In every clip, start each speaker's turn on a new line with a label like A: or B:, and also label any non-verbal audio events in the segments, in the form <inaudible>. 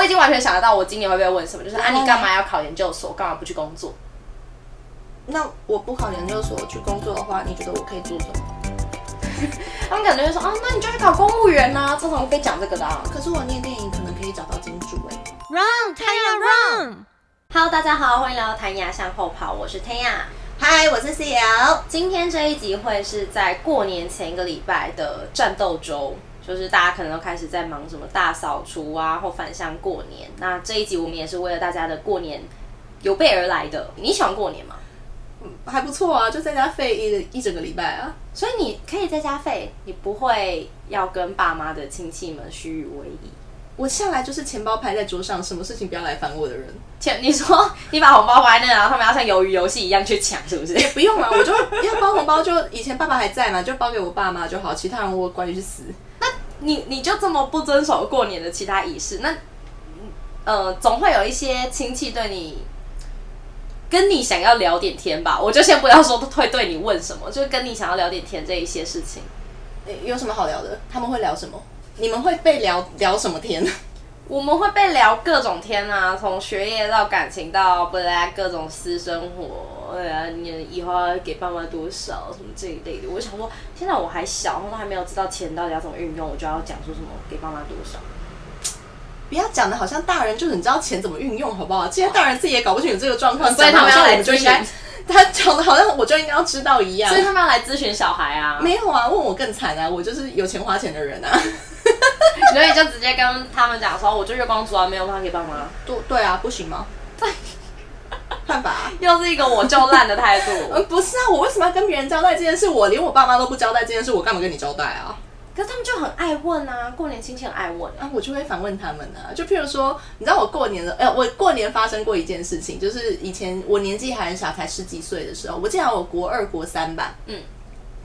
A: 我已经完全想得到我今年会被问什么，就是啊，你干嘛要考研究所？干嘛不去工作？
B: 那我不考研究所去工作的话，你觉得我可以做什么？<laughs>
A: 他们可能就说啊，那你就去考公务员呐、这种被讲这个的、啊。
B: 可是我念电影可能可以找到金主哎、
C: Run，谭雅 Run。
A: Hello，大家好，欢迎来到弹牙向后跑，我是 Taya。
B: 嗨，我是 CL。
A: 今天这一集会是在过年前一个礼拜的战斗周，就是大家可能都开始在忙什么大扫除啊，或返乡过年。那这一集我们也是为了大家的过年有备而来的。你喜欢过年吗？
B: 还不错啊，就在家废一一整个礼拜啊。
A: 所以你可以在家废，你不会要跟爸妈的亲戚们虚与委蛇。
B: 我向来就是钱包拍在桌上，什么事情不要来烦我的人。
A: 钱你说你把红包放在那，然后他们要像鱿鱼游戏一样去抢，是不是？
B: 也不用啊，我就要包红包，就以前爸爸还在嘛，就包给我爸妈就好，其他人我管你去死。
A: 你你就这么不遵守过年的其他仪式，那呃，总会有一些亲戚对你跟你想要聊点天吧。我就先不要说会对你问什么，就跟你想要聊点天这一些事情。
B: 诶有什么好聊的？他们会聊什么？你们会被聊聊什么天？<laughs>
A: 我们会被聊各种天啊，从学业到感情到不来各种私生活，呃，你以后要给爸妈多少什么这一类的。我想说，现在，我还小，然后还没有知道钱到底要怎么运用，我就要讲说什么给爸妈多少。
B: 不要讲的好像大人就是你知道钱怎么运用，好不好？现在大人自己也搞不清楚这个状况，
A: 所以他们要来
B: 就应该
A: 咨询，
B: 他讲的好像我就应该要知道一样
A: 所。以他们要来咨询小孩啊，
B: 没有啊，问我更惨啊，我就是有钱花钱的人啊。<laughs>
A: 所以就直接跟他们讲说，我就月光族啊，没有办法给爸妈，
B: 对对啊，不行吗？犯法、啊。<laughs>
A: 又是一个我就烂的态度。
B: 嗯，<laughs> 不是啊，我为什么要跟别人交代这件事？我连我爸妈都不交代这件事，我干嘛跟你交代啊？
A: 可是他们就很爱问啊，过年亲戚很爱问啊。
B: 啊，我就会反问他们啊，就譬如说，你知道我过年的，呃，我过年发生过一件事情，就是以前我年纪还很小，才十几岁的时候，我记得我国二、国三吧，
A: 嗯，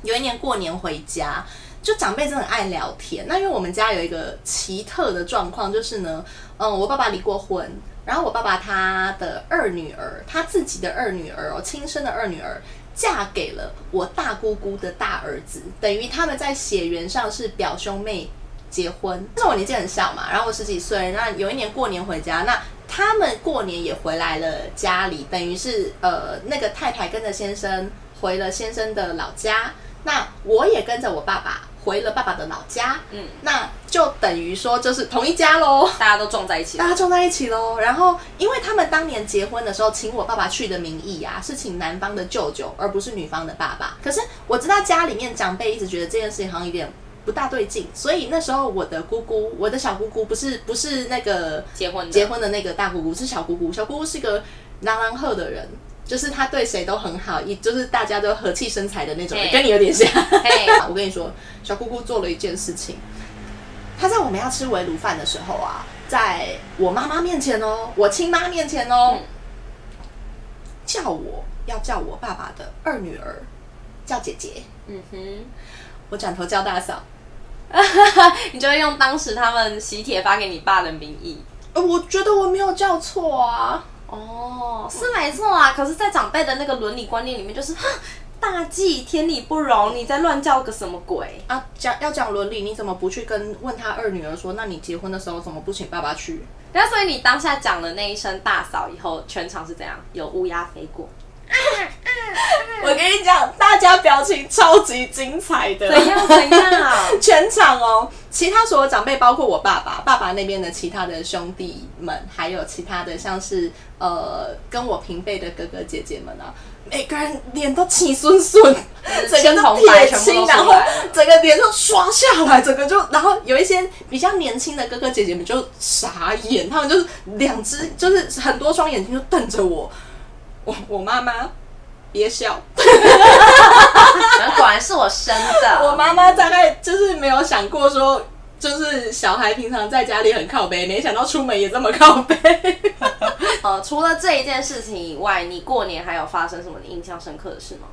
B: 有一年过年回家，就长辈真的很爱聊天。那因为我们家有一个奇特的状况，就是呢，嗯，我爸爸离过婚，然后我爸爸他的二女儿，他自己的二女儿哦，亲生的二女儿。嫁给了我大姑姑的大儿子，等于他们在血缘上是表兄妹结婚。那我年纪很小嘛，然后我十几岁，那有一年过年回家，那他们过年也回来了家里，等于是呃那个太太跟着先生回了先生的老家，那我也跟着我爸爸回了爸爸的老家，
A: 嗯，
B: 那就等于说就是同一家喽。
A: 大家都撞在一起
B: 大。家撞在一起喽。然后，因为他们当年结婚的时候，请我爸爸去的名义啊，是请男方的舅舅，而不是女方的爸爸。可是我知道家里面长辈一直觉得这件事情好像有点不大对劲，所以那时候我的姑姑，我的小姑姑不是不是那个
A: 结婚
B: 结婚的那个大姑姑，是小姑姑。小姑姑是个朗朗赫的人。就是他对谁都很好，也就是大家都和气生财的那种跟你有点像。
A: 嘿 <laughs>
B: 我跟你说，小姑姑做了一件事情，她在我们要吃围炉饭的时候啊，在我妈妈面前哦，我亲妈面前哦，
A: 嗯
B: 叫我要叫我爸爸的二女儿叫姐姐，
A: 嗯哼，
B: 我转头叫大嫂。<laughs>
A: 你就会用当时他们喜帖发给你爸的名义。
B: 呃，我觉得我没有叫错啊。
A: 哦，是没错啊。可是，在长辈的那个伦理观念里面，就是哼 <gasps> 大忌天理不容，你在乱叫个什么鬼？
B: 啊，讲要讲伦理，你怎么不去跟问他二女儿说？那你结婚的时候怎么不请爸爸去？
A: 然后，所以你当下讲的那一声大嫂以后，全场是怎样？有乌鸦飞过？<laughs>
B: 我跟你讲，大家表情超级精彩的，
A: 怎样怎样？<laughs>
B: 全场哦，其他所有长辈，包括我爸爸、爸爸那边的其他的兄弟们，还有其他的像是呃跟我平辈的哥哥姐姐们啊，每个人脸都气顺顺，整个都铁青，然后整个脸都刷下来，整个就，然后有一些比较年轻的哥哥姐姐们就傻眼，他们就是两只，就是很多双眼睛就瞪着我，我我妈妈别笑。
A: 果然是我生的。<laughs>
B: 我妈妈大概就是没有想过说，就是小孩平常在家里很靠背，没想到出门也这么靠背。<laughs>
A: 呃，除了这一件事情以外，你过年还有发生什么你印象深刻的事吗？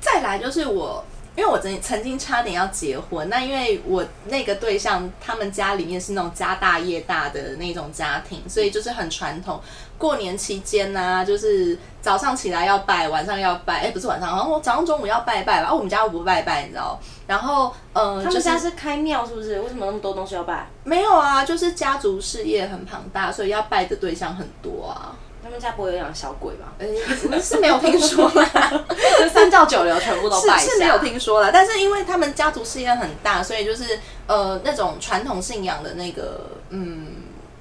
B: 再来就是我，因因为我曾曾经差点要结婚，那因为我那个对象他们家里面是那种家大业大的那种家庭，所以就是很传统。过年期间呢、就是早上起来要拜，晚上要拜，哎、不是晚上，然后早上中午要拜拜吧。哦，我们家又不拜拜，你知道？然后，呃，就是
A: 他们家是开庙是不是？为什么那么多东西要拜？
B: 没有啊，就是家族事业很庞大，所以要拜的对象很多啊。
A: 他们家不会有养小鬼吧？
B: 呃，是没有听说啦。
A: 就 <laughs> 三教九流全部都拜。
B: 是是没有听说啦，但是因为他们家族事业很大，所以就是呃那种传统信仰的那个嗯，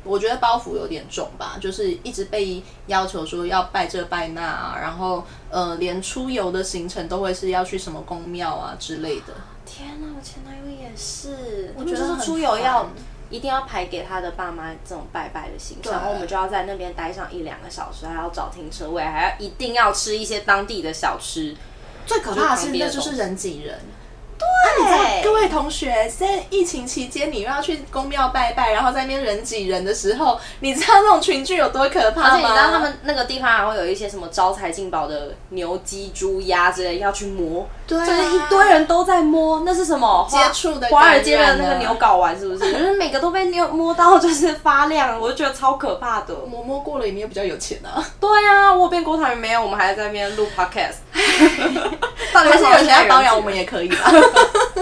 B: 我觉得包袱有点重吧，就是一直被要求说要拜这拜那啊，然后呃连出游的行程都会是要去什么宫庙啊之类的。
A: 天哪，我前男友也是，
B: 我觉得
A: 是出游要
B: 烦
A: 一定要排给他的爸妈这种拜拜的行程，然后我们就要在那边待上一两个小时，还要找停车位，还要一定要吃一些当地的小吃。
B: 最可怕的，
A: 是
B: 那就是人挤人。
A: 对
B: 各位同学，在疫情期间，你又要去宫庙拜拜，然后在那边人挤人的时候，你知道那种群聚有多可怕吗？
A: 而且你知道他们那个地方还会有一些什么招财进宝的牛、鸡、猪、鸭之类要去摸，
B: 对啊
A: 就是一堆人都在摸，那是什么
B: 接触的
A: 华尔街的那个牛睾丸是不是？就是每个都被牛摸到就是发亮，我就觉得超可怕的。
B: 摸摸过了，你也比较有钱啊。
A: 对啊，我有变郭台铭没有？我们还在那边录 podcast，<laughs> 到底
B: 还是有
A: 为什么
B: 人要包养我
A: 人
B: 们也可以吧。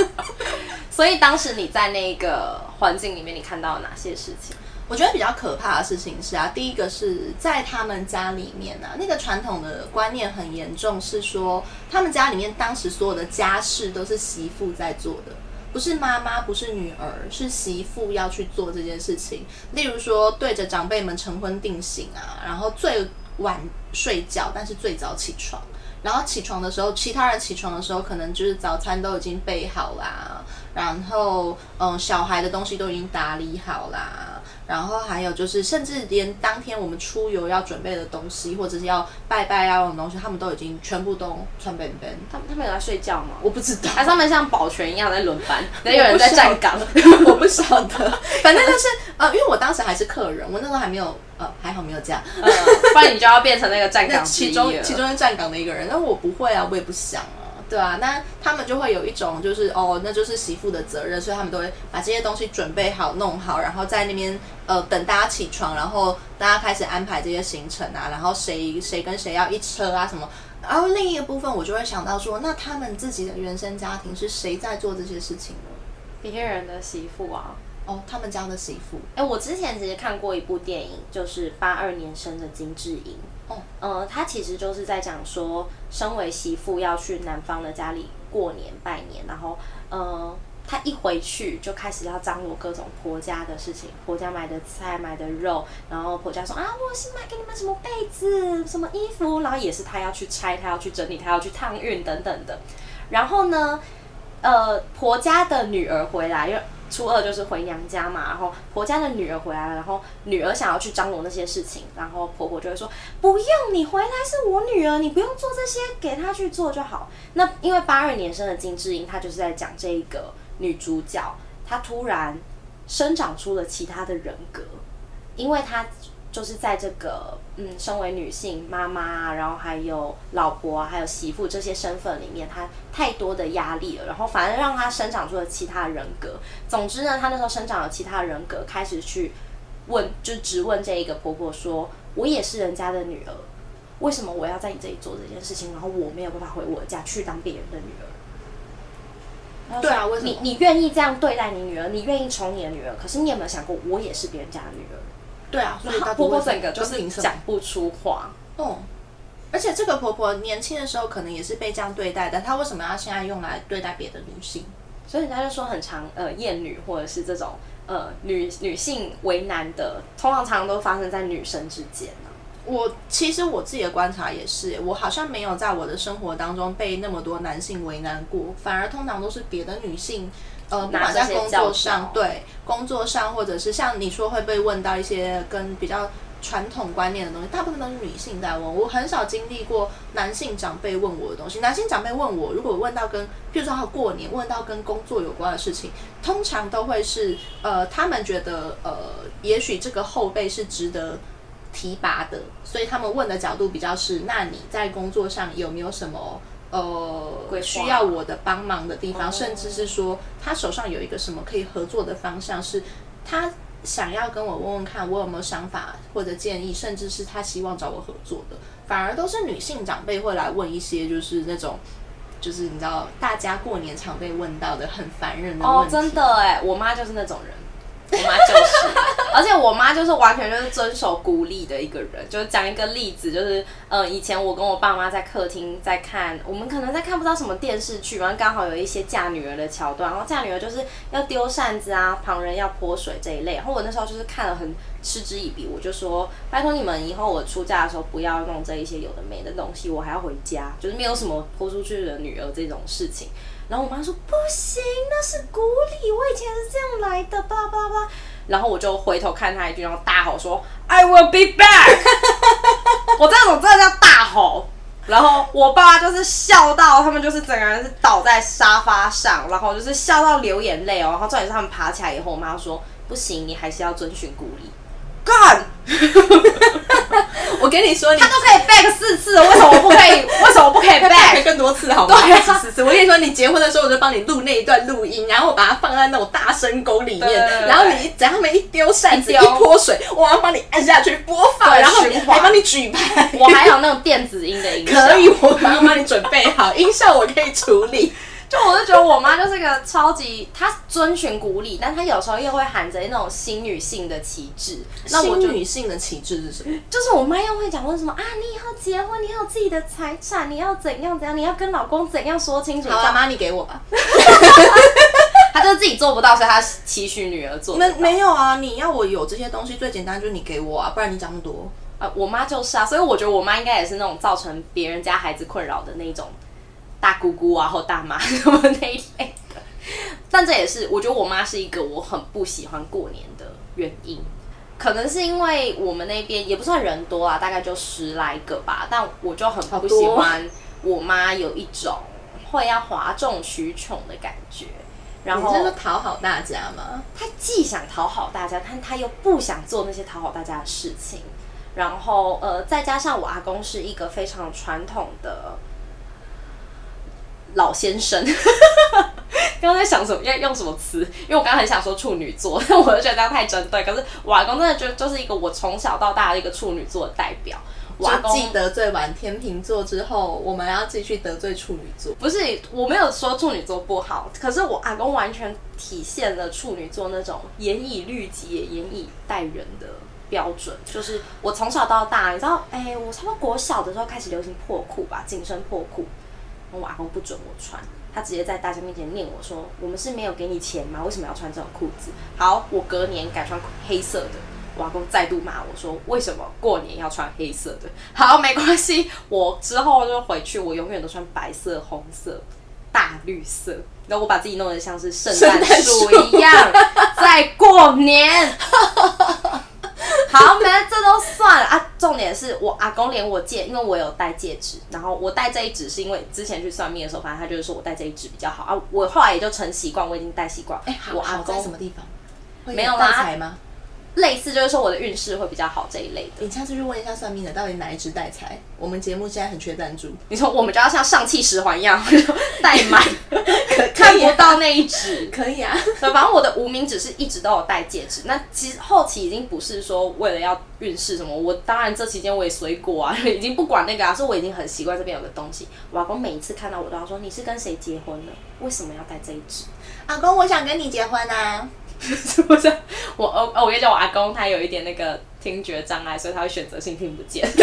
B: <laughs>
A: 所以当时你在那个环境里面，你看到了哪些事情？
B: 我觉得比较可怕的事情是啊，第一个是在他们家里面啊，那个传统的观念很严重，是说他们家里面当时所有的家事都是媳妇在做的。不是妈妈，不是女儿，是媳妇要去做这件事情。例如说，对着长辈们成婚定型啊，然后最晚睡觉，但是最早起床。然后起床的时候，其他人起床的时候，可能就是早餐都已经备好啦，然后嗯，小孩的东西都已经打理好啦，然后还有就是，甚至连当天我们出游要准备的东西，或者是要拜拜要用的东西，他们都已经全部都穿便便。
A: 他们他们有在睡觉吗？
B: 我不知道，
A: 还是他们像保全一样在轮班？<laughs> 那有人在站岗？<laughs>
B: 我不晓得，反正就是呃，因为我当时还是客人，我那时候还没有呃，还好没有这样。
A: 呃，不然你就要变成那个站岗 <laughs> 之
B: 其。中其中是站岗的一个人，那我不会啊，我也不想啊，对啊，那他们就会有一种就是哦，那就是媳妇的责任，所以他们都会把这些东西准备好、弄好，然后在那边呃等大家起床，然后大家开始安排这些行程啊，然后谁谁跟谁要一车啊什么。然后另一个部分，我就会想到说，那他们自己的原生家庭是谁在做这些事情呢？
A: 别人的媳妇啊。
B: 哦，他们家的媳妇。
A: 哎、我之前其实看过一部电影，就是八二年生的金智英。
B: 哦，
A: 呃，她其实就是在讲说，身为媳妇要去男方的家里过年拜年，然后呃，她一回去就开始要张罗各种婆家的事情，婆家买的菜、买的肉，然后婆家说啊，我是买给你们什么被子、什么衣服，然后也是她要去拆、她要去整理、她要去烫熨等等的。然后呢，呃，婆家的女儿回来，因为初二就是回娘家嘛，然后婆家的女儿回来了，然后女儿想要去张罗那些事情，然后婆婆就会说不用，你回来是我女儿，你不用做这些，给她去做就好。那因为八二年生的金智英，她就是在讲这个女主角，她突然生长出了其他的人格，因为她就是在这个嗯，身为女性妈妈啊，然后还有老婆啊，还有媳妇这些身份里面，她太多的压力了，然后反而让她生长出了其他人格。总之呢，她那时候生长了其他人格，开始去问，就直问这一个婆婆说：“我也是人家的女儿，为什么我要在你这里做这件事情？然后我没有办法回我家去当别人的女儿。”
B: 对啊为什么
A: 你你愿意这样对待你女儿，你愿意宠你的女儿，可是你有没有想过，我也是别人家的女儿？
B: 对啊，所以她
A: 婆婆整个就是讲不出话。
B: 哦，而且这个婆婆年轻的时候可能也是被这样对待的，她为什么要现在用来对待别的女性？
A: 所以人家就说很常呃厌女或者是这种呃女女性为难的，通常常常都发生在女生之间呢、
B: 我其实我自己的观察也是，我好像没有在我的生活当中被那么多男性为难过，反而通常都是别的女性。呃，不管在工作上，对工作上，或者是像你说会被问到一些跟比较传统观念的东西，大部分都是女性在问。我很少经历过男性长辈问我的东西。男性长辈问我，如果问到跟，譬如说他过年问到跟工作有关的事情，通常都会是呃，他们觉得呃，也许这个后辈是值得提拔的，所以他们问的角度比较是，那你在工作上有没有什么呃需要我的帮忙的地方，
A: 哦
B: 甚至是说他手上有一个什么可以合作的方向，是他想要跟我问问看我有没有想法或者建议，甚至是他希望找我合作的，反而都是女性长辈会来问一些就是那种。就是你知道，大家过年常被问到的很烦人的问
A: 哦，真的哎，我妈就是那种人。我妈就是，而且我妈就是完全就是遵守鼓励的一个人。就是讲一个例子，就是呃，以前我跟我爸妈在客厅在看，我们可能在看不到什么电视剧，然后刚好有一些嫁女儿的桥段，然后嫁女儿就是要丢扇子啊，旁人要泼水这一类。然后我那时候就是看了很嗤之以鼻，我就说拜托你们以后我出嫁的时候不要弄这一些有的没的东西，我还要回家，就是没有什么泼出去的女儿这种事情。然后我妈说不行，那是鼓励，我以前是这样来的，巴拉巴拉巴拉。然后我就回头看他一句，然后大吼说 I will be back。<laughs> 我这种真的叫大吼。然后我爸就是笑到他们就是整个人是倒在沙发上，然后就是笑到流眼泪哦。然后重点是他们爬起来以后，我妈说不行，你还是要遵循鼓励。干，
B: 我跟你说，你
A: 他都可以 back 四次了，为什么我不可以？<laughs> 为什么我不可以 back？
B: 更多次好吗？
A: 对啊
B: 不止四次。我跟你说，你结婚的时候我就帮你录那一段录音，然后我把它放在那种大声沟里面，然后你只要他们一丢扇子、一
A: 一
B: 泼水，我要帮你按下去播放，然后还帮你举牌。
A: 我还有那种电子音的音效，<laughs>
B: 可以，我马上帮你准备好，音效我可以处理。<laughs>
A: 就我就觉得我妈就是个超级，她遵循古礼，但她有时候又会喊着那种新女性的旗帜。那我就
B: 新女性的旗帜是什么？
A: 就是我妈又会讲说什么啊，你以后结婚，你要有自己的财产，你要怎样怎样，你要跟老公怎样说清楚。
B: 好啊，妈，你给我吧。<laughs>
A: 她就是自己做不到，所以她期许女儿做得
B: 没。没有啊，你要我有这些东西，最简单就是你给我啊，不然你讲那么多。
A: 呃，我妈就是啊，所以我觉得我妈应该也是那种造成别人家孩子困扰的那种大姑姑啊或大妈 <laughs> 什么那一类的。但这也是我觉得我妈是一个我很不喜欢过年的原因，可能是因为我们那边也不算人多啊，大概就十来个吧，但我就很不喜欢我妈有一种会要哗众取宠的感觉。然后
B: 你是说讨好大家吗？
A: 他既想讨好大家，但他又不想做那些讨好大家的事情。然后呃，再加上我阿公是一个非常传统的老先生。<laughs> 刚刚在想什么要用什么词？因为我刚刚很想说处女座，但 <laughs> 我就觉得这样太针对。可是我阿公真的就就是一个我从小到大的一个处女座的代表。
B: 瓦工得罪完天秤座之后，我们要继续得罪处女座。
A: 不是，我没有说处女座不好，可是我阿公完全体现了处女座那种严以律己、也严以待人的标准。就是我从小到大，你知道，哎、我差不多国小的时候开始流行破裤吧，紧身破裤，我阿公不准我穿，他直接在大家面前念我说：“我们是没有给你钱吗？为什么要穿这种裤子？”好，我隔年改穿黑色的。我阿公再度骂我说：“为什么过年要穿黑色的？”好，没关系，我之后就回去，我永远都穿白色、红色、大绿色，然后我把自己弄得像是圣诞树
B: 树
A: 一样，<laughs> 在过年。<laughs> 好，没，这都算了啊。重点是我阿公连我戒，因为我有戴戒指，然后我戴这一指是因为之前去算命的时候，反正他就是说我戴这一指比较好啊。我后来也就成习惯，我已经戴习惯。
B: 哎、好，
A: 我阿
B: 公在什么地方？
A: 没有
B: 吗？
A: 类似就是说我的运势会比较好这一类的。
B: 你下次去问一下算命的，到底哪一支带财？我们节目现在很缺赞助，
A: 你说我们就要像上汽十环一样 <laughs> 戴满，
B: 可
A: 看不到那一指。<laughs>
B: 可以啊。
A: 反正我的无名指是一直都有戴戒指。那其实后期已经不是说为了要运势什么，我当然这期间我也随果啊，已经不管那个啊，是我已经很习惯这边有个东西。我阿公每一次看到我都要说：“你是跟谁结婚了？为什么要戴这一指
B: 阿公，我想跟你结婚啊！？” <laughs>
A: 是不是？我哦哦，我跟你讲，我阿公他有一点那个听觉障碍，所以他会选择性听不见。<laughs>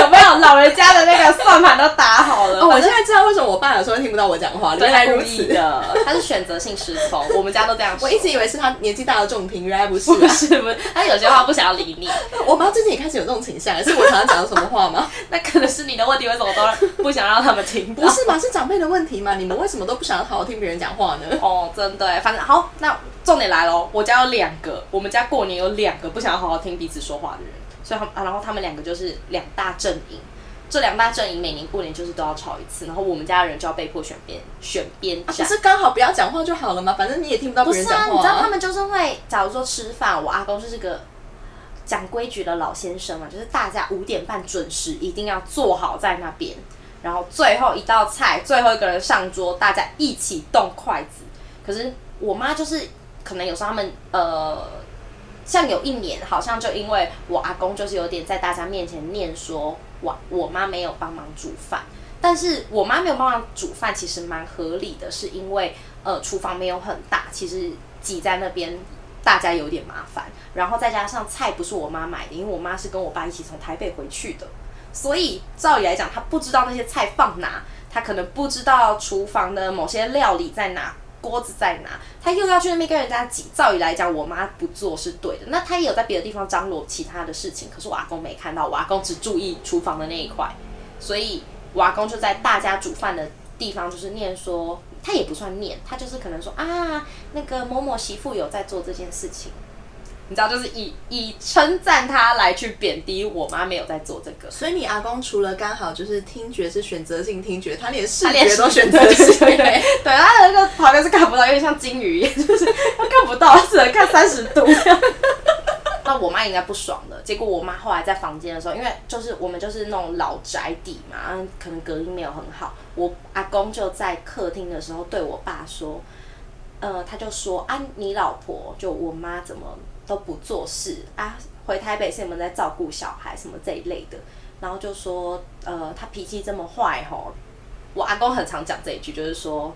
A: 有没有老人家的那个算盘都打好了？
B: 哦，我现在知道为什么我爸有时候听不到我讲话了，原来如
A: 意
B: 此。
A: 的，他是选择性失聪，我们家都这样。
B: 我一直以为是他年纪大了重听，原来不是
A: 不
B: 啊。
A: 是不是，他有些话不想要理你，
B: 我妈最近也开始有这种倾向，是我常常讲的什么话吗？<laughs>
A: 那可能是你的问题，为什么都不想让他们听？
B: 不是嘛？是长辈的问题吗？你们为什么都不想好好听别人讲话呢？
A: 哦，真的耶，反正好，那重点来喽，我家有两个，我们家过年有两个不想好好听彼此说话的人，所以他们、啊，然后他们两个就是两大阵营。这两大阵营每年过年就是都要吵一次，然后我们家的人就要被迫选边选边
B: 啊，不
A: 站。
B: 是刚好不要讲话就好了吗？反正你也听不到
A: 不是啊，
B: 别人讲话、
A: 你知道他们就是会，假如说吃饭，我阿公就是个讲规矩的老先生嘛，就是大家五点半准时一定要坐好在那边。然后最后一道菜，最后一个人上桌，大家一起动筷子。可是我妈就是可能有时候他们呃，像有一年好像就因为我阿公就是有点在大家面前念说我我妈没有帮忙煮饭，但是我妈没有帮忙煮饭其实蛮合理的，是因为呃厨房没有很大，其实挤在那边大家有点麻烦，然后再加上菜不是我妈买的，因为我妈是跟我爸一起从台北回去的，所以照理来讲，她不知道那些菜放哪，她可能不知道厨房的某些料理在哪。锅子在哪？他又要去那边跟人家挤。照理来讲，我妈不做是对的。那他也有在别的地方张罗其他的事情，可是我阿公没看到，我阿公只注意厨房的那一块，所以我阿公就在大家煮饭的地方，就是念说，他也不算念，他就是可能说啊，那个某某媳妇有在做这件事情。你知道，就是以以称赞他来去贬低我妈没有在做这个，
B: 所以你阿公除了刚好就是听觉是选择性听觉，他连视觉都选
A: 择
B: 择性。
A: 对对，他的那个旁边是看不到，有点像金鱼一样，就是他看不到，只能看三十度。<laughs> 那我妈应该不爽的，结果我妈后来在房间的时候，因为就是我们就是那种老宅邸嘛，可能隔音没有很好，我阿公就在客厅的时候对我爸说，呃，他就说啊，你老婆就我妈怎么都不做事啊，回台北是你们在照顾小孩什么这一类的，然后就说呃，他脾气这么坏吼，我阿公很常讲这一句，就是说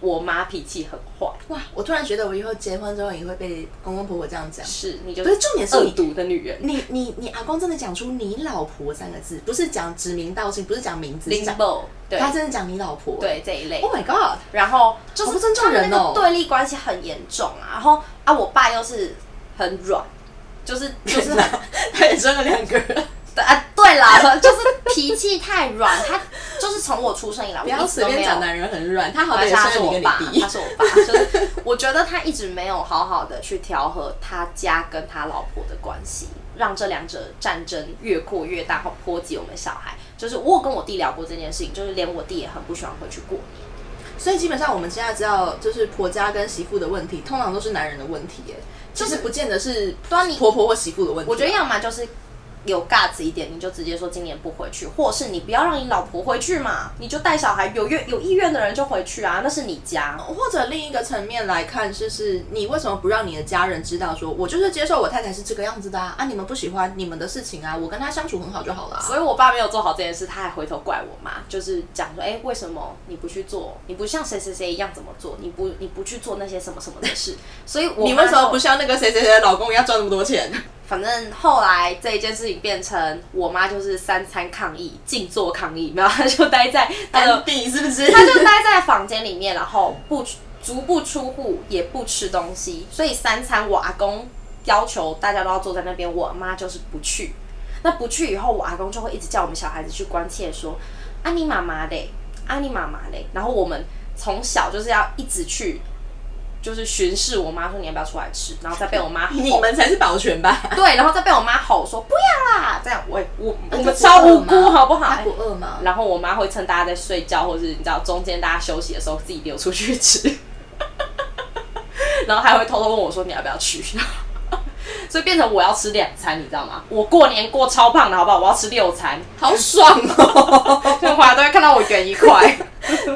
A: 我妈脾气很坏，
B: 哇！我突然觉得我以后结婚之后也会被公公婆婆这样讲。
A: 是你就
B: 不是重点是
A: 恶
B: 你
A: 毒的女人，
B: 你你你阿公真的讲出“你老婆”三个字，不是讲指名道姓，不是讲名字，是讲
A: 对
B: 他真的讲你老婆。
A: 对这一类。
B: ，Oh my god！
A: 然后就是
B: 好不尊重人哦
A: 他们那个对立关系很严重啊。然后啊，我爸又是很软，就是 <laughs> 就是很
B: 他也生了两个人，
A: 对啊，对啦，<laughs> 就是脾气太软。他就是从我出生以来，
B: 不要
A: 我一直都没有
B: 随便讲男人很软，他好歹也
A: 而且他是
B: 生了你跟
A: 我爸，他。是我爸，就是 <laughs> 我觉得他一直没有好好的去调和他家跟他老婆的关系，让这两者战争越扩越大，然后波及我们小孩。就是我有跟我弟聊过这件事情，就是连我弟也很不喜欢回去过年。
B: 所以基本上我们现在知道，就是婆家跟媳妇的问题，通常都是男人的问题，耶，就是不见得是
A: 端倪
B: 婆婆或媳妇的问题。
A: 我觉得要么就是有 guts 一点，你就直接说今年不回去，或是你不要让你老婆回去嘛，你就带小孩，有愿有意愿的人就回去啊，那是你家。
B: 或者另一个层面来看，就是你为什么不让你的家人知道说，我就是接受我太太是这个样子的啊？啊，你们不喜欢你们的事情啊，我跟她相处很好就好了、啊。
A: 所以我爸没有做好这件事，他还回头怪我妈，就是讲说，哎、为什么你不去做？你不像谁谁谁一样怎么做？你不你不去做那些什么什么的事？所以我
B: 你为什么不？像那个谁谁谁的老公一样赚那么多钱？
A: 反正后来这一件事情变成我妈就是三餐抗议，静坐抗议，没有，她就待在她的 <laughs>
B: 安迪是不是？
A: 她就待在房间里面，然后不足不出户，也不吃东西，所以三餐我阿公要求大家都要坐在那边，我妈就是不去。那不去以后，我阿公就会一直叫我们小孩子去关切说：“啊，你妈妈嘞，啊，你妈妈嘞。”然后我们从小就是要一直去，就是巡视我妈说你要不要出来吃，然后再被我妈吼 <laughs>
B: 你们才是保全吧？<laughs>
A: 对，然后再被我妈吼说不要啦，这样我我我们超无辜好不好？
B: 他不饿吗？
A: 然后我妈会趁大家在睡觉，或者是你知道中间大家休息的时候，自己溜出去吃，然后还会偷偷问我说你要不要去，所以变成我要吃两餐，你知道吗？我过年过超胖的好不好？我要吃六餐，
B: 好爽哦！
A: 所以回来都会看到我圆一块，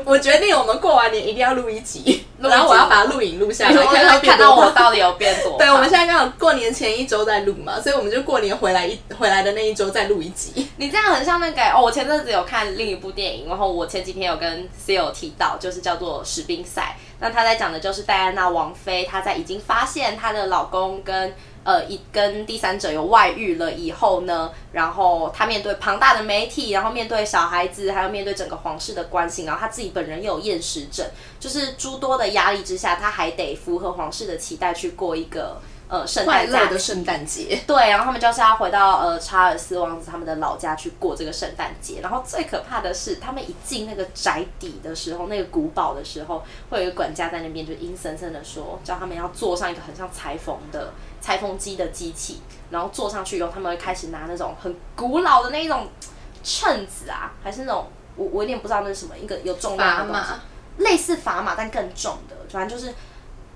B: 我决定我们过完年一定要录一集，然后我要把录影录下来，看
A: 到我到底有变多？
B: 对，我们现在刚好过年前一周在录嘛，所以我们就过年回来一回来的那一周再录一集。
A: 你这样很像那个哦，我前阵子有看另一部电影，然后我前几天有跟 C 友提到，就是叫做《史宾赛》。那他在讲的就是戴安娜王妃，她在已经发现她的老公跟呃一跟第三者有外遇了以后呢，然后他面对庞大的媒体，然后面对小孩子，还有面对整个皇室的关心，然后他自己本人又有厌食症，就是诸多的压力之下，他还得符合皇室的期待去过一个呃圣诞快
B: 乐的圣诞节，
A: 对，然后他们就是要回到呃查尔斯王子他们的老家去过这个圣诞节。然后最可怕的是，他们一进那个宅邸的时候，那个古堡的时候，会有一个管家在那边就阴森森的说，叫他们要坐上一个很像裁缝的裁缝机的机器，然后坐上去以后，他们会开始拿那种很古老的那一种秤子啊，还是那种我我有点不知道那是什么，一个有重量的东西，类似砝码但更重的，反正就是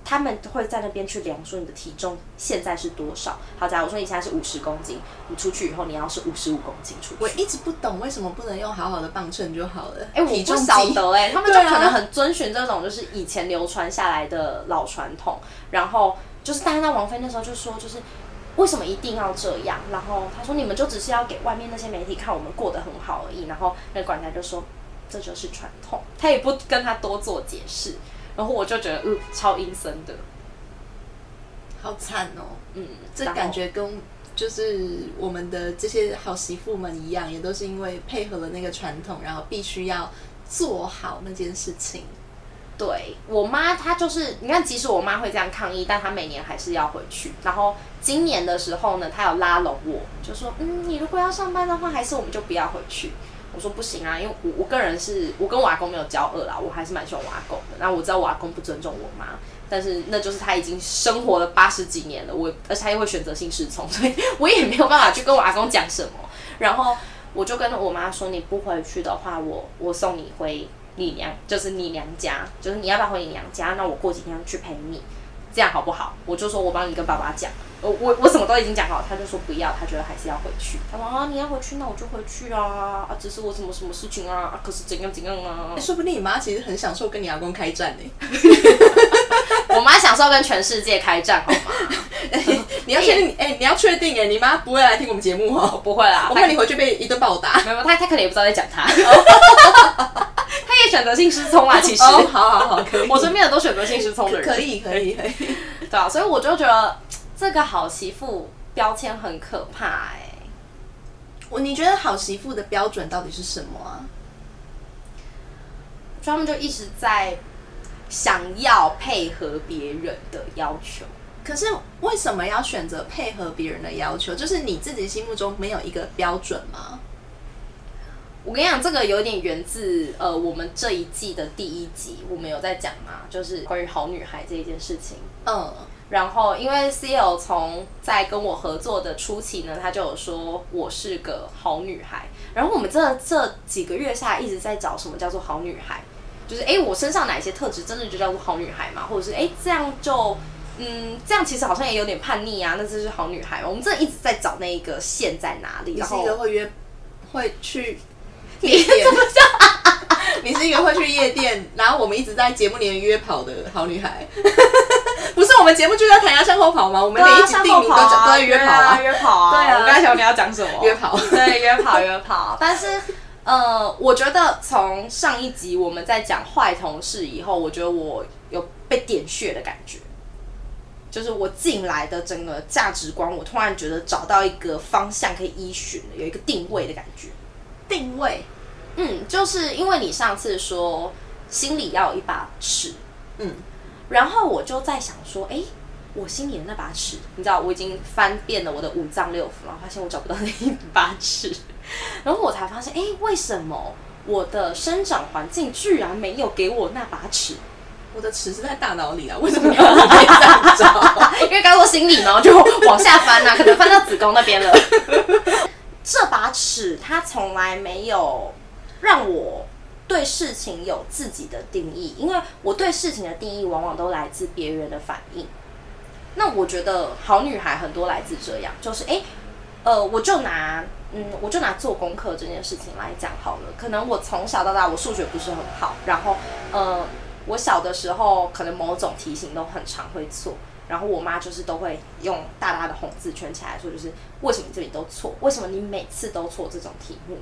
A: 他们会在那边去量说你的体重现在是多少。好，假如说你现在是五十公斤，你出去以后你要是五十五公斤出去。
B: 我一直不懂为什么不能用好好的磅秤就好了。
A: 哎、我不晓得哎、他们就可能很遵循这种就是以前流传下来的老传统，然后就是戴安娜王妃那时候就说，就是为什么一定要这样？然后他说你们就只是要给外面那些媒体看我们过得很好而已。然后那管家就说这就是传统，他也不跟他多做解释。然后我就觉得嗯超阴森的，
B: 好惨哦。
A: 嗯，
B: 这感觉跟就是我们的这些好媳妇们一样，也都是因为配合了那个传统，然后必须要做好那件事情。
A: 对我妈，她就是你看，即使我妈会这样抗议，但她每年还是要回去。然后今年的时候呢，她有拉拢我，就说：“嗯，你如果要上班的话，还是我们就不要回去。”我说：“不行啊，因为我我个人是我跟我阿公没有交恶啦，我还是蛮喜欢我阿公的。那我知道我阿公不尊重我妈，但是那就是他已经生活了八十几年了，我而且他又会选择性失聪，所以我也没有办法去跟我阿公讲什么。然后我就跟我妈说：“你不回去的话，我我送你回你娘，就是你娘家，就是你要不要回你娘家？那我过几天去陪你，这样好不好？”我就说我帮你跟爸爸讲，我我我什么都已经讲好，他就说不要，他觉得还是要回去。他说啊，你要回去，那我就回去啊，啊，只是我什么什么事情啊，啊可是怎样怎样啊
B: 欸。说不定你妈其实很享受跟你阿公开战呢、<laughs>
A: 我妈享受跟全世界开战，好吗？<laughs>
B: 你要确定，哎、你要确定哎，你妈不会来听我们节目哦。
A: 不会啦，
B: 我怕你回去被一顿暴打。
A: 没有，他他可能也不知道在讲他，他 <laughs> 也选择性失聪啊，<laughs> 其实。
B: 哦，好好好，可以。
A: 我身边的都选择性失聪的人，
B: 可以可以可以。<laughs>
A: 对啊，所以我就觉得这个好媳妇标签很可怕哎、
B: 我你觉得好媳妇的标准到底是什么啊？
A: 所以他们就一直在想要配合别人的要求。
B: 可是为什么要选择配合别人的要求？就是你自己心目中没有一个标准吗？
A: 我跟你讲，这个有点源自呃我们这一季的第一集，我们有在讲嘛，就是关于好女孩这一件事情。
B: 嗯，
A: 然后，因为 CL 从在跟我合作的初期呢，他就有说我是个好女孩。然后我们这这几个月下来一直在找什么叫做好女孩，就是诶，我身上哪一些特质真的就叫做好女孩嘛？或者是诶，这样就嗯，这样其实好像也有点叛逆啊，那这是好女孩？我们真的一直在找那一个线在哪里。
B: 你是
A: 然后
B: 一个会约会去夜店，<laughs> 你是一个会去夜店，然后我们一直在节目里面约跑的好女孩。<laughs> 不是我们节目就叫谈下向后跑吗？我们每一集定名都讲都在约跑啊，
A: 约跑啊，
B: 对啊
A: 我刚才想你要讲什么？
B: 约跑。
A: 对，约跑约跑。但是，呃，我觉得从上一集我们在讲坏同事以后，我觉得我有被点穴的感觉。就是我进来的整个价值观，我突然觉得找到一个方向可以依循的，有一个定位的感觉。
B: 定位，
A: 嗯，就是因为你上次说心里要有一把尺，
B: 嗯，
A: 然后我就在想说，哎、我心里的那把尺，你知道，我已经翻遍了我的五脏六腑，然后发现我找不到那一把尺，<laughs> 然后我才发现，哎、为什么我的生长环境居然没有给我那把尺？
B: 我的尺是在大脑里啊，为什么要？
A: 因为刚说心里嘛，就往下翻呐、可能翻到子宫那边了。<laughs> 这把尺它从来没有让我对事情有自己的定义，因为我对事情的定义往往都来自别人的反应。那我觉得好女孩很多来自这样，就是诶，呃，我就拿嗯，我就拿做功课这件事情来讲好了。可能我从小到大我数学不是很好，然后呃，我小的时候可能某种题型都很常会错，然后我妈就是都会用大大的红字圈起来说，就是为什么这里都错？为什么你每次都错这种题目？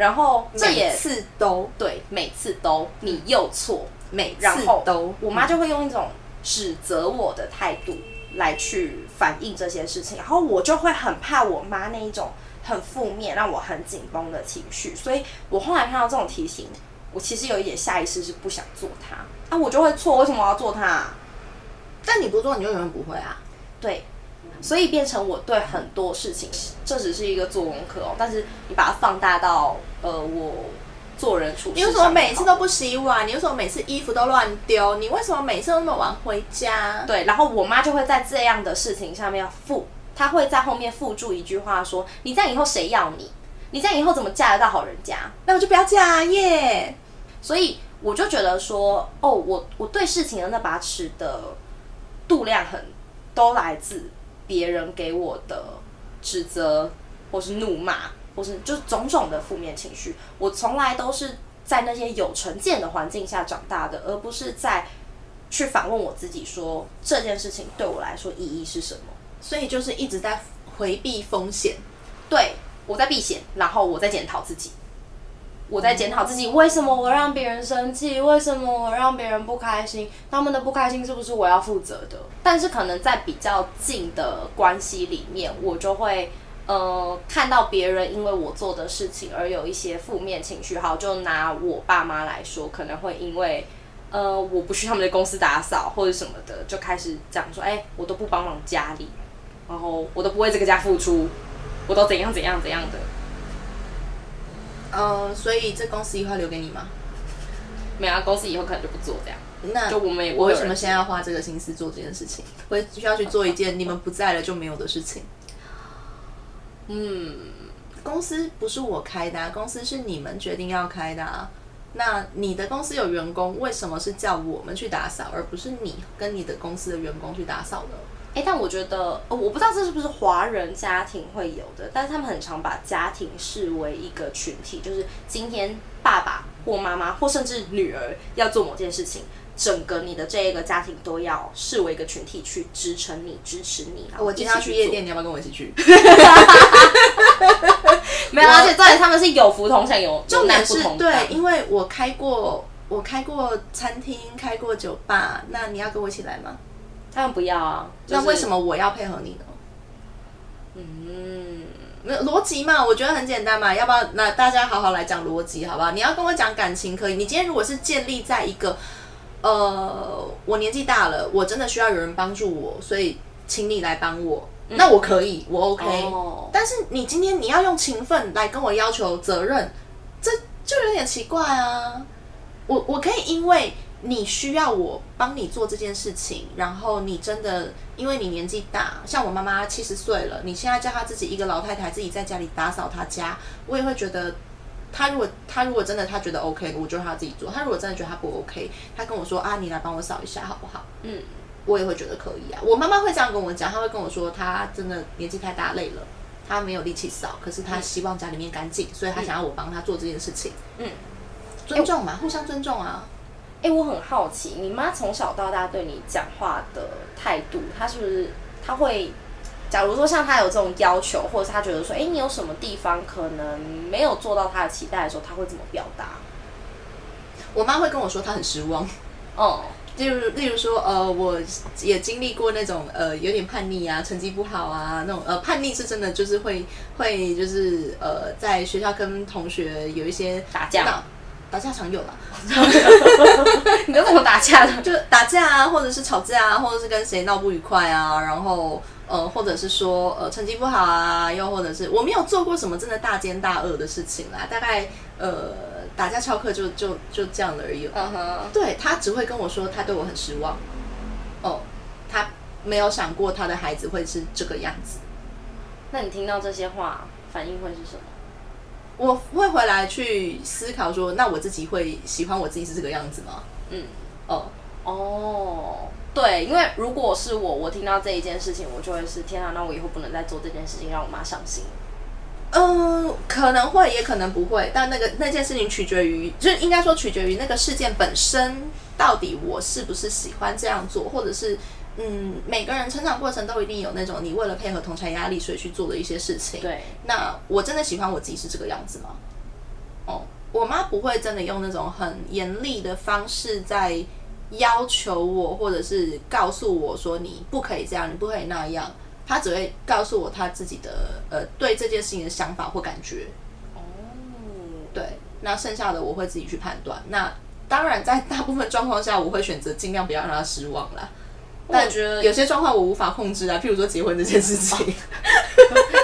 A: 然后这也
B: 每次都
A: 对，每次都你又错，
B: 每次都，
A: 我妈就会用一种指责我的态度来去反映这些事情，然后我就会很怕我妈那一种很负面、让我很紧绷的情绪，所以我后来看到这种题型，我其实有一点下意识是不想做它啊，我就会错，为什么我要做它？
B: 但你不做，你就永远不会啊。
A: 对，所以变成我对很多事情，这只是一个做功课哦，但是你把它放大到呃我做人处事，
B: 你为什么每次都不洗碗？你为什么每次衣服都乱丢？你为什么每次都那么晚回家？
A: 对，然后我妈就会在这样的事情上面附，她会在后面附注一句话说：“你这样以后谁要你？你这样以后怎么嫁得到好人家
B: 那我就不要嫁啊耶！？”
A: 所以我就觉得说，哦，我我对事情的那把尺的度量很都来自别人给我的指责，或是怒骂，或是就种种的负面情绪。我从来都是在那些有成见的环境下长大的，而不是在去反问我自己说这件事情对我来说意义是什么。
B: 所以就是一直在回避风险。
A: 对我在避险，然后我在检讨自己，我在检讨自己为什么我让别人生气，为什么我让别人不开心，他们的不开心是不是我要负责的？但是可能在比较近的关系里面，我就会呃看到别人因为我做的事情而有一些负面情绪。好，就拿我爸妈来说，可能会因为呃我不去他们的公司打扫或者什么的，就开始讲说，哎、我都不帮忙家里，然后我都不为这个家付出。我都怎样怎样怎样的，
B: 呃，所以这公司以后留给你吗？
A: 没有啊，公司以后可能就不做这样。
B: 那
A: 就我们也
B: 我为什么现在要花这个心思做这件事情？会需要去做一件你们不在了就没有的事情？
A: 嗯，
B: 公司不是我开的、啊，公司是你们决定要开的、啊。那你的公司有员工，为什么是叫我们去打扫，而不是你跟你的公司的员工去打扫呢？
A: 哎、但我觉得，哦我不知道这是不是华人家庭会有的，但是他们很常把家庭视为一个群体，就是今天爸爸或妈妈或甚至女儿要做某件事情，整个你的这一个家庭都要视为一个群体去支撑你、支持你。
B: 我今天要去夜店，你要不要跟我一起去？<laughs>
A: 没有，而且重点他们是有福同享，有 <laughs> 有
B: 重点是对，因为我开过，我开过餐厅，开过酒吧，那你要跟我一起来吗？
A: 他们不要啊。
B: 那为什
A: 么？
B: 么我要配合你呢？
A: 嗯，
B: 没有逻辑嘛，我觉得很简单嘛，要不要那大家好好来讲逻辑，好不好？你要跟我讲感情可以，你今天如果是建立在一个，呃，我年纪大了，我真的需要有人帮助我，所以请你来帮我，那我可以，我 OK。
A: 哦
B: 但是你今天你要用情分来跟我要求责任，这就有点奇怪啊。我我可以因为你需要我帮你做这件事情，然后你真的因为你年纪大，像我妈妈七十岁了，你现在叫她自己一个老太太自己在家里打扫她家，我也会觉得。她如果她如果真的她觉得 OK，我就让她自己做。她如果真的觉得她不 OK，她跟我说啊，你来帮我扫一下好不好？
A: 嗯，
B: 我也会觉得可以啊。我妈妈会这样跟我讲，她会跟我说，她真的年纪太大累了，她没有力气扫，可是她希望家里面干净，所以她想要我帮她做这件事情。
A: 嗯，
B: 尊重嘛，互相尊重啊。
A: 哎、我很好奇，你妈从小到大对你讲话的态度，她是不是她会，假如说像她有这种要求，或者是她觉得说，哎、你有什么地方可能没有做到她的期待的时候，她会怎么表达？
B: 我妈会跟我说她很失望，
A: 哦、<laughs>
B: 例如例如说，呃，我也经历过那种呃有点叛逆啊，成绩不好啊，那种呃叛逆是真的就是会会就是呃在学校跟同学有一些
A: 打架
B: 闹打架常有啦，<laughs>
A: 你都怎么打架的？<laughs>
B: 就打架啊，或者是吵架啊，或者是跟谁闹不愉快啊，然后呃，或者是说呃成绩不好啊，又或者是我没有做过什么真的大奸大恶的事情啦，大概呃打架翘课就就就这样而已。
A: 嗯哼，
B: 对他只会跟我说他对我很失望，哦，他没有想过他的孩子会是这个样子。
A: 那你听到这些话，反应会是什么？
B: 我会回来去思考说，那我自己会喜欢我自己是这个样子吗？
A: 嗯，
B: 哦，
A: 哦，对，因为如果是我，我听到这一件事情，我就会是天啊，那我以后不能再做这件事情，让我妈伤心。
B: 嗯，可能会，也可能不会，但那个那件事情取决于，就是应该说取决于那个事件本身，到底我是不是喜欢这样做，或者是，嗯，每个人成长过程都一定有那种你为了配合同侪压力所以去做的一些事情。
A: 对，
B: 那我真的喜欢我自己是这个样子吗？哦，我妈不会真的用那种很严厉的方式在要求我，或者是告诉我说你不可以这样，你不可以那样。她只会告诉我她自己的呃对这件事情的想法或感觉。
A: 哦，
B: 对，那剩下的我会自己去判断。那当然，在大部分状况下，我会选择尽量不要让她失望啦。但
A: 我觉得
B: 有些状况我无法控制啊，譬如说结婚这件事情。<laughs>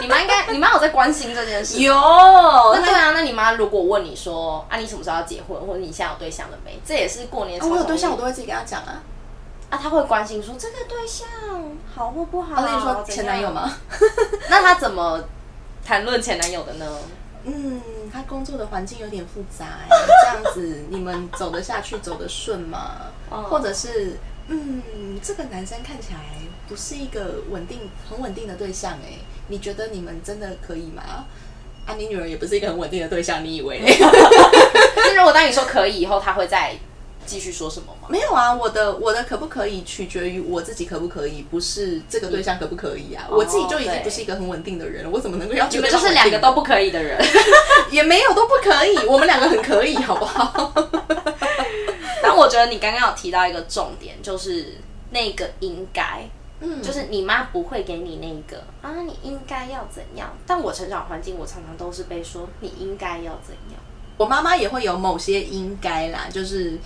A: 你妈应该，你妈有在关心这件事吗。
B: 有，
A: 那对啊，那你妈如果问你说啊，你什么时候要结婚，或者你现在有对象了没？这也是过年、
B: 啊我有对象，我都会自己跟她讲啊。
A: 啊，他会关心说这个对象好或不好。
B: 啊，例如说前男友
A: 样？
B: 吗？<laughs>
A: 那他怎么谈论前男友的呢？
B: 嗯，他工作的环境有点复杂、欸，这样子你们走得下去，走得顺吗？
A: 哦
B: 或者是嗯，这个男生看起来不是一个稳定、很稳定的对象哎，你觉得你们真的可以吗？啊，你女儿也不是一个很稳定的对象，你以为嘞？<laughs>
A: 那如果当你说可以以后，他会再继续说什么吗？
B: 没有啊，我的我的可不可以取决于我自己可不可以，不是这个对象可不可以啊？我自己就已经不是一个很稳定的人了，我怎么能够要求
A: 你们就是两个都不可以的人。<laughs>
B: 也没有都不可以，我们两个很可以，好不好？<laughs>
A: 但我觉得你刚刚有提到一个重点，就是那个应该，
B: 嗯，
A: 就是你妈不会给你那个啊，你应该要怎样。但我成长环境，我常常都是被说你应该要怎样。
B: 我妈妈也会有某些应该啦，就是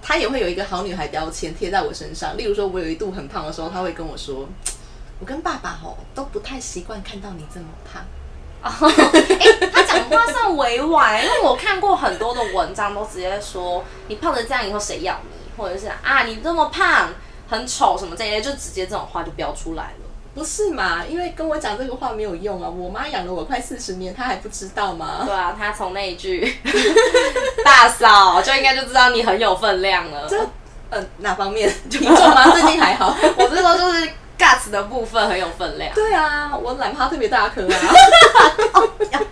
B: 她也会有一个好女孩标签贴在我身上。例如说，我有一度很胖的时候，她会跟我说：“我跟爸爸吼都不太习惯看到你这么胖。”
A: 哎、他讲话算委婉，因为我看过很多的文章，都直接说你胖成这样以后谁要你，或者是啊你这么胖很丑什么这些，就直接这种话就标出来了。
B: 不是嘛？因为跟我讲这个话没有用啊！我妈养了我快四十年，她还不知道吗？
A: 对啊，她从那一句 <laughs> 大嫂就应该就知道你很有分量了。
B: 这呃哪方面 <laughs> 体重吗？最近还好。
A: 我是说就是 guts 的部分很有分量。
B: 对啊，我懒趴特别大颗啊。<laughs>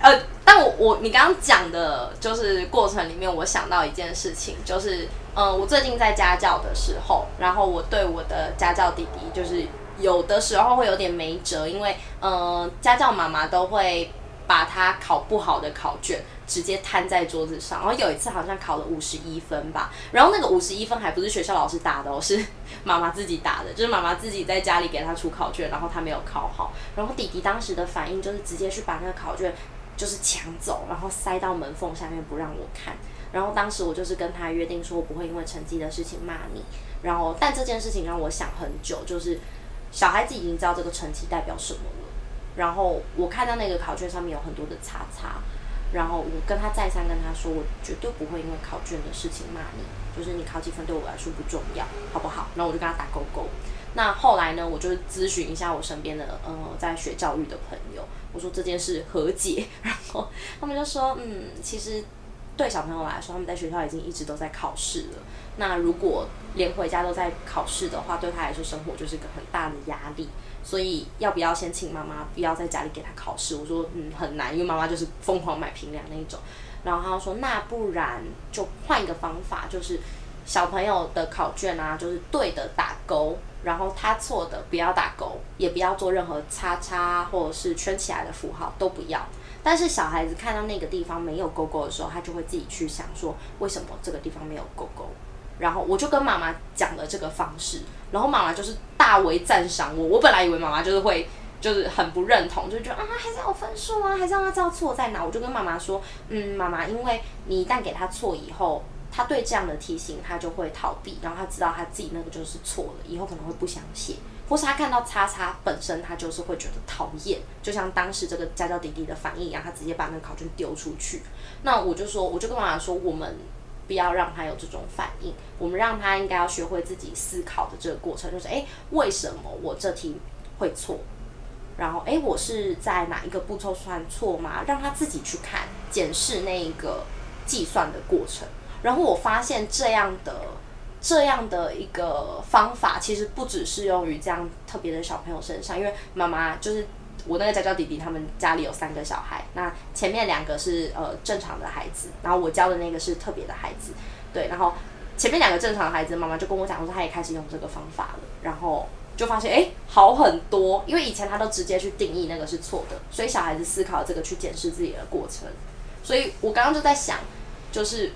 A: 呃，但我我你刚刚讲的就是过程里面，我想到一件事情，就是嗯、呃我最近在家教的时候，然后我对我的家教弟弟，就是有的时候会有点没辙，因为嗯、呃家教妈妈都会把他考不好的考卷直接摊在桌子上，然后有一次好像考了五十一分吧，然后那个五十一分还不是学校老师打的哦，是妈妈自己打的，就是妈妈自己在家里给他出考卷，然后他没有考好，然后弟弟当时的反应就是直接去把那个考卷就是抢走，然后塞到门缝下面不让我看。然后当时我就是跟他约定说，我不会因为成绩的事情骂你。然后，但这件事情让我想很久，就是小孩子已经知道这个成绩代表什么了。然后我看到那个考卷上面有很多的叉叉，然后我跟他再三跟他说，我绝对不会因为考卷的事情骂你，就是你考几分对我来说不重要，好不好？然后我就跟他打勾勾。那后来呢，我就咨询一下我身边的呃在学教育的朋友，我说这件事和解，<laughs> 然后他们就说，嗯，其实对小朋友来说，他们在学校已经一直都在考试了。那如果连回家都在考试的话，对他来说生活就是个很大的压力。所以要不要先请妈妈不要在家里给他考试？我说嗯很难，因为妈妈就是疯狂买平量那一种。然后他说那不然就换一个方法，就是小朋友的考卷啊，就是对的打勾，然后他错的不要打勾，也不要做任何叉叉或者是圈起来的符号都不要。但是小孩子看到那个地方没有勾勾的时候，他就会自己去想说为什么这个地方没有勾勾。然后我就跟妈妈讲了这个方式，然后妈妈就是大为赞赏我。我本来以为妈妈就是会就是很不认同，就觉得啊还是要分数啊，还是让他知道错在哪。我就跟妈妈说，嗯，妈妈，因为你一旦给他错以后，他对这样的题型他就会逃避，然后他知道他自己那个就是错了，以后可能会不想写，或是他看到叉叉本身他就是会觉得讨厌，就像当时这个家教弟弟的反应一样，他直接把那个考卷丢出去。那我就说，我就跟妈妈说，我们。不要让他有这种反应，我们让他应该要学会自己思考的这个过程，就是诶，为什么我这题会错？然后诶，我是在哪一个步骤算错吗？让他自己去看检视那一个计算的过程。然后我发现这样的这样的一个方法，其实不只适用于这样特别的小朋友身上，因为妈妈就是。我那个家教弟弟，他们家里有三个小孩，那前面两个是呃正常的孩子，然后我教的那个是特别的孩子，对，然后前面两个正常的孩子，妈妈就跟我讲说，她也开始用这个方法了，然后就发现哎、诶好很多，因为以前他都直接去定义那个是错的，所以小孩子思考这个去检视自己的过程，所以我刚刚就在想，就是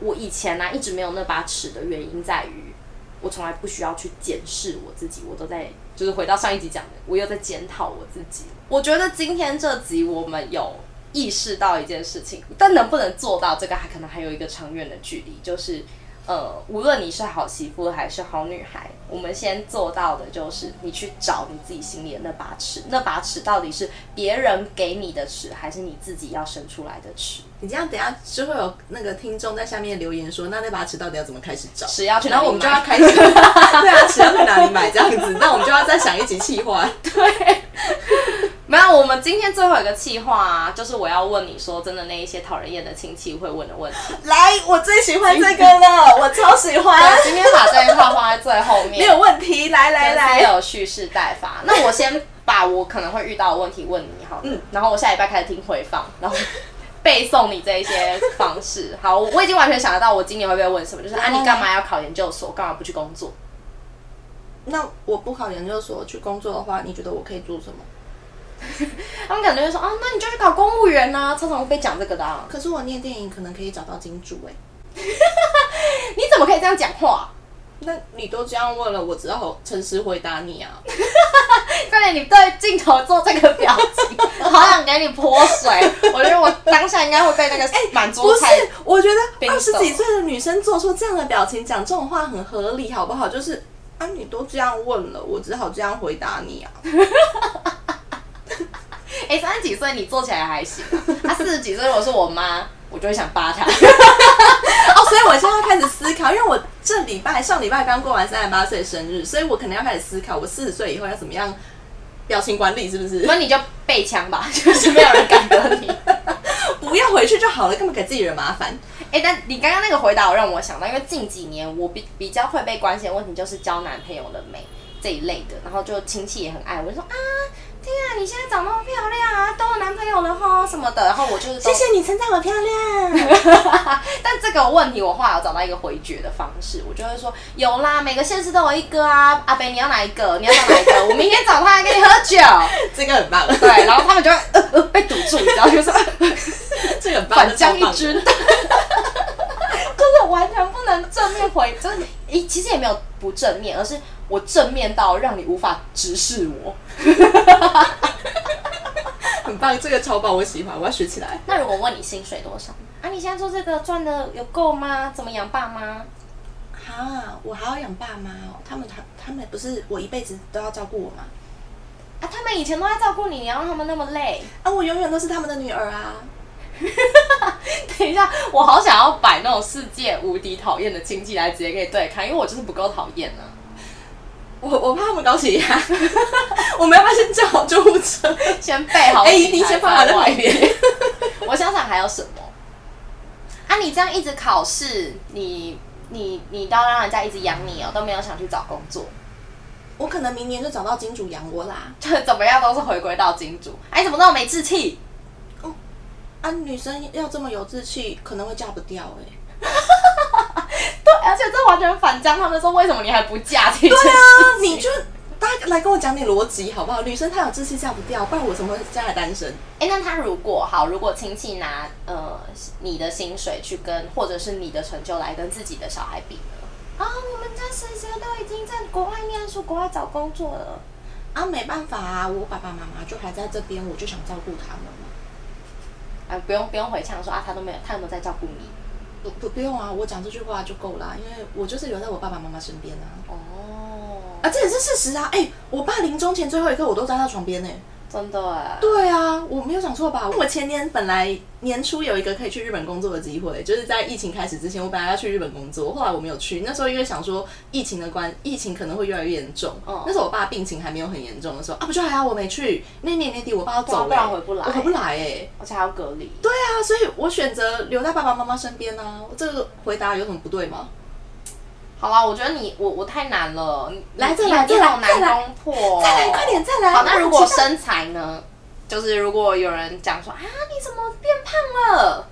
A: 我以前呢、一直没有那把尺的原因在于。我从来不需要去检视我自己，我都在就是回到上一集讲的，我又在检讨我自己。我觉得今天这集我们有意识到一件事情，但能不能做到这个，还可能还有一个长远的距离。就是呃，无论你是好媳妇还是好女孩，我们先做到的就是你去找你自己心里的那把尺，那把尺到底是别人给你的尺，还是你自己要生出来的尺？
B: 你这样等一下就会有那个听众在下面留言说，那那把尺到底要怎么开始找？
A: 尺要去哪里
B: 然后我们就要开始，<laughs> 对啊，尺要去哪里买这样子？那我们就要再想一集气话。<laughs>
A: 对，没有，我们今天最后一个计划、啊，就是我要问你说，真的那一些讨人厌的亲戚会问的问题。
B: 来，我最喜欢这个了，我超喜欢，，
A: 今天把这一块放在最后面，
B: 没有问题。来来
A: 来
B: 来，
A: 有蓄势待发。那我先把我可能会遇到的问题问你好，
B: 嗯
A: 然后我下礼拜开始听回放，然后背诵你这一些方式。<laughs> 好，我已经完全想得到我今年会被问什么，就是啊，你干嘛要考研究所，干嘛不去工作？
B: 那我不考研究所去工作的话，你觉得我可以做什么？<laughs>
A: 他们感觉就说啊，那你就去考公务员呐、常常会被讲这个的、啊。<laughs>
B: 可是我念电影可能可以找到金主哎、<laughs>
A: 你怎么可以这样讲话？
B: 那你都这样问了，我只好诚实回答你啊。
A: 快点，你对镜头做这个表情，好想给你泼水。我觉得我当下应该会被那个满
B: 不是。，我觉得二十几岁的女生做出这样的表情，讲这种话很合理，好不好？就是啊，你都这样问了，我只好这样回答你啊。
A: 哎、三十几岁你做起来还行、啊，他四十几岁如果是我妈，我就会想扒他。<laughs>
B: 哦，所以我现在要开始思考，因为我这礼拜上礼拜刚过完三十八岁生日，所以我可能要开始思考，我四十岁以后要怎么样表情管理，是不是？
A: 那你就备枪吧，<laughs> 就是没有人敢得你。<laughs>
B: 不要回去就好了，干嘛给自己惹麻烦？
A: 哎、但你刚刚那个回答我让我想到，因为近几年我比比较会被关心的问题就是交男朋友了没这一类的，然后就亲戚也很爱我，就说啊，天啊，你现在长那么漂亮啊，都有男朋友了哈什么的，然后我就是都
B: 谢谢你称赞我漂亮。<laughs>
A: 但这个问题我后来有找到一个回绝的方式，我就会说有啦，每个县市都有一个啊，阿北你要哪一个？你要找哪一个？我明天找他来跟你喝酒。
B: 这个很棒，
A: 对，然后他们就会呃呃被堵住，你知道，就是
B: 这个很棒，
A: 反将一军，<laughs> 就是完全不能正面回，就是诶，其实也没有不正面，而是我正面到让你无法直视我。<laughs>
B: 很棒，这个超棒，我喜欢，我要学起来。
A: 那如果问你薪水多少啊？你现在做这个赚的有够吗？怎么养爸妈？
B: 啊，我还要养爸妈哦，他们他他们不是我一辈子都要照顾我吗？
A: 啊，他们以前都在照顾你，你要让他们那么累？
B: 啊，我永远都是他们的女儿啊。<laughs>
A: 等一下，我好想要摆那种世界无敌讨厌的亲戚来直接给你对看，因为我就是不够讨厌啊。
B: 我我怕他们高血压，<laughs> 我们要不要先叫好救护车
A: 先备好
B: ？AED
A: 几台
B: 先放好在
A: 外
B: 旁边。<laughs>
A: 我想想还有什么？啊，你这样一直考试，你你你都要让人家一直养你哦，都没有想去找工作，
B: 我可能明年就找到金主养我啦。
A: 就 <laughs> 怎么样都是回归到金主。哎，怎么那么没志气？
B: 哦啊，女生要这么有志气，可能会嫁不掉哎、
A: 对，而且这完全反将他们说为什么你还不嫁这件事
B: 对啊，你就大家来跟我讲点逻辑好不好？女生她有志气嫁不掉，不然我怎么会将来单身？
A: 哎、那他如果好，如果亲戚拿呃你的薪水去跟，或者是你的成就来跟自己的小孩比呢？啊，我们家谁谁都已经在国外念书，国外找工作了。
B: 啊，没办法啊，我爸爸妈妈就还在这边，我就想照顾他们嘛。
A: 啊，不用不用回呛说啊，他都没有，他有没有在照顾你？
B: 不不不用啊，我讲这句话就够了，因为我就是留在我爸爸妈妈身边啊。
A: 哦，
B: 啊，这也是事实啊！哎、我爸临终前最后一刻我都在他床边呢、
A: 真的哎。
B: 对啊，我没有讲错吧？我前年本来年初有一个可以去日本工作的机会，就是在疫情开始之前，我本来要去日本工作，后来我没有去。那时候因为想说疫情的关，疫情可能会越来越严重。
A: 嗯
B: 那时候我爸病情还没有很严重的时候啊，不就还好我没去。那年年底我爸要走、
A: 不然回不来
B: 我回不来哎、
A: 而且还要隔离。
B: 对啊，所以我选择留在爸爸妈妈身边啊。这个回答有什么不对吗？
A: 好啦，我觉得你我我太难了，你
B: 来
A: 你
B: 再来再来
A: 你好
B: 再来
A: 难攻破、
B: 再来，快点，再来。
A: 好，那如果身材呢？就是如果有人讲说啊，你怎么变胖了？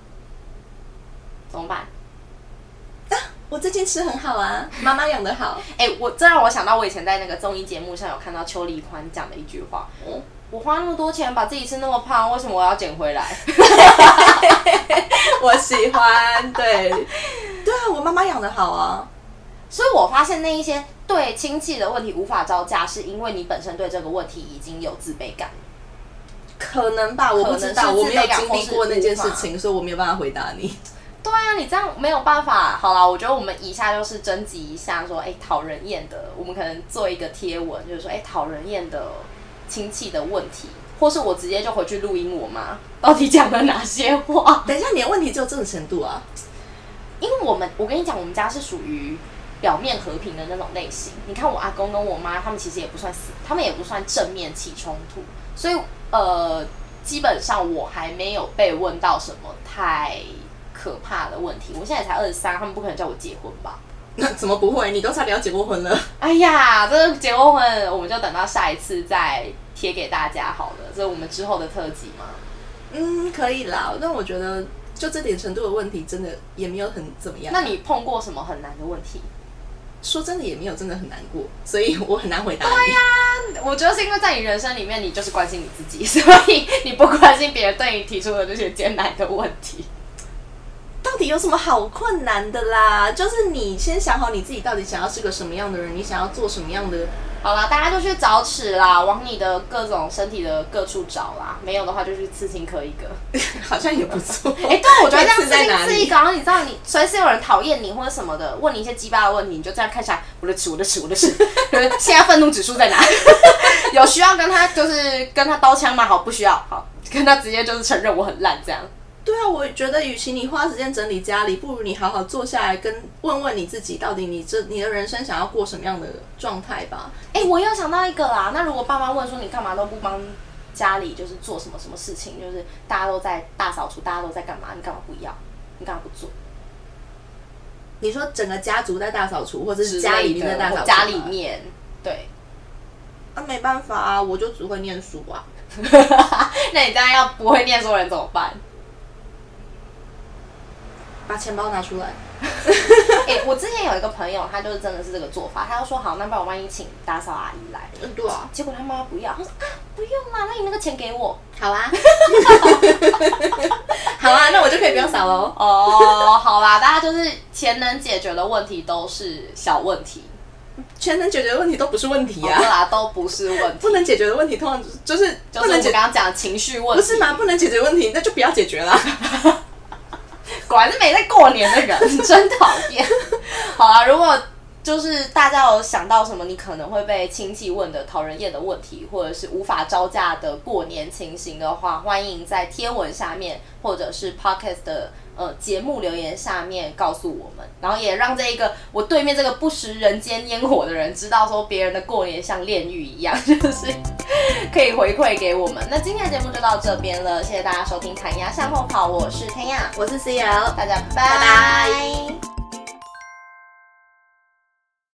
A: 怎么办？
B: 我最近吃很好啊，妈妈养的好。<laughs>
A: 哎、我这让我想到我以前在那个综艺节目上有看到邱丽宽讲的一句话：
B: 嗯
A: 我花那么多钱把自己吃那么胖，为什么我要减回来？<laughs> <laughs>
B: 我喜欢，对，对啊，我妈妈养的好啊。
A: 所以我发现那一些对亲戚的问题无法招架，是因为你本身对这个问题已经有自卑感。
B: 可能吧，我不知道，我没有经历过那件事情，所以我没有办法回答你。
A: 对啊，你这样没有办法。好了，我觉得我们以下就是征集一下，说，哎、讨人厌的，我们可能做一个贴文，就是说，哎、讨人厌的亲戚的问题，或是我直接就回去录音我妈 <laughs> 到底讲了哪些话。<laughs>
B: 等一下，你的问题只有这种程度啊？
A: 因为我们，我跟你讲，我们家是属于表面和平的那种类型。你看我阿公跟我妈，他们其实也不算死，他们也不算正面起冲突，所以呃，基本上我还没有被问到什么太可怕的问题。我现在才二十三，他们不可能叫我结婚吧？
B: 那怎么不会？你都差点要结过婚了。
A: 哎呀，这个结过婚，我们就等到下一次再贴给大家好了，这是我们之后的特辑嘛。
B: 嗯，可以啦。但我觉得就这点程度的问题，真的也没有很怎么样。
A: 那你碰过什么很难的问题？
B: 说真的也没有真的很难过，所以我很难回答你。
A: 对呀、我觉得是因为在你人生里面，你就是关心你自己，所以你不关心别人对你提出的这些艰难的问题。
B: 到底有什么好困难的啦？就是你先想好你自己到底想要是个什么样的人，你想要做什么样的。
A: 好啦，大家就去找尺啦，往你的各种身体的各处找啦。没有的话，就去刺青刻一个。<laughs>
B: 好像也不错。<laughs>
A: 哎、对，我觉得这样
B: 刺
A: 刺
B: 在哪里
A: 青刺一个，然后你知道你随时有人讨厌你或者什么的，问你一些鸡巴的问题，你就这样看起来，我的尺，我的尺，我的尺，<laughs> 现在愤怒指数在哪？有需要跟他就是跟他刀枪吗？好，不需要，好，跟他直接就是承认我很烂这样。
B: 对啊，我觉得与其你花时间整理家里，不如你好好坐下来跟问问你自己，到底你这你的人生想要过什么样的状态吧。
A: 哎、我又想到一个啦，那如果爸妈问说你干嘛都不帮家里就是做什么什么事情，就是大家都在大扫除，大家都在干嘛，你干嘛不要？你干嘛不做？
B: 你说整个家族在大扫除，或者是家里面在大扫除，
A: 家里面，对。
B: 啊，没办法啊，我就只会念书啊。<laughs>
A: 那你这样要不会念书的人怎么办？
B: 把钱包拿出来。
A: 哎、<laughs> 我之前有一个朋友，他就是真的是这个做法，他就说好，那不然我万一请打扫阿姨来，
B: 嗯，对啊，
A: 结果他妈不要，他说啊不用啦，那你那个钱给我。<laughs>
B: 好啊，<laughs> 好啊，那我就可以不用扫喽。
A: 哦，好啦，大家就是钱能解决的问题都是小问题，
B: 全能解决的问题都不是问题
A: 好
B: 啊，
A: 啦，都不是问题，
B: 不能解决的问题通常就是
A: 就是我们
B: 不能解
A: 刚刚讲情绪问题，
B: 不是吗？不能解决问题，那就不要解决啦。
A: 果然是没在过年的人，真讨厌。好啦，如果就是大家有想到什么你可能会被亲戚问的讨人厌的问题，或者是无法招架的过年情形的话，欢迎在贴文下面或者是 Pocket 的呃节目留言下面告诉我们，然后也让这一个我对面这个不食人间烟火的人知道说别人的过年像炼狱一样，就是可以回馈给我们。那今天的节目就到这边了，谢谢大家收听《弹牙向后跑》，我是天亚。
B: 我是 CL，
A: 大家拜
B: 拜拜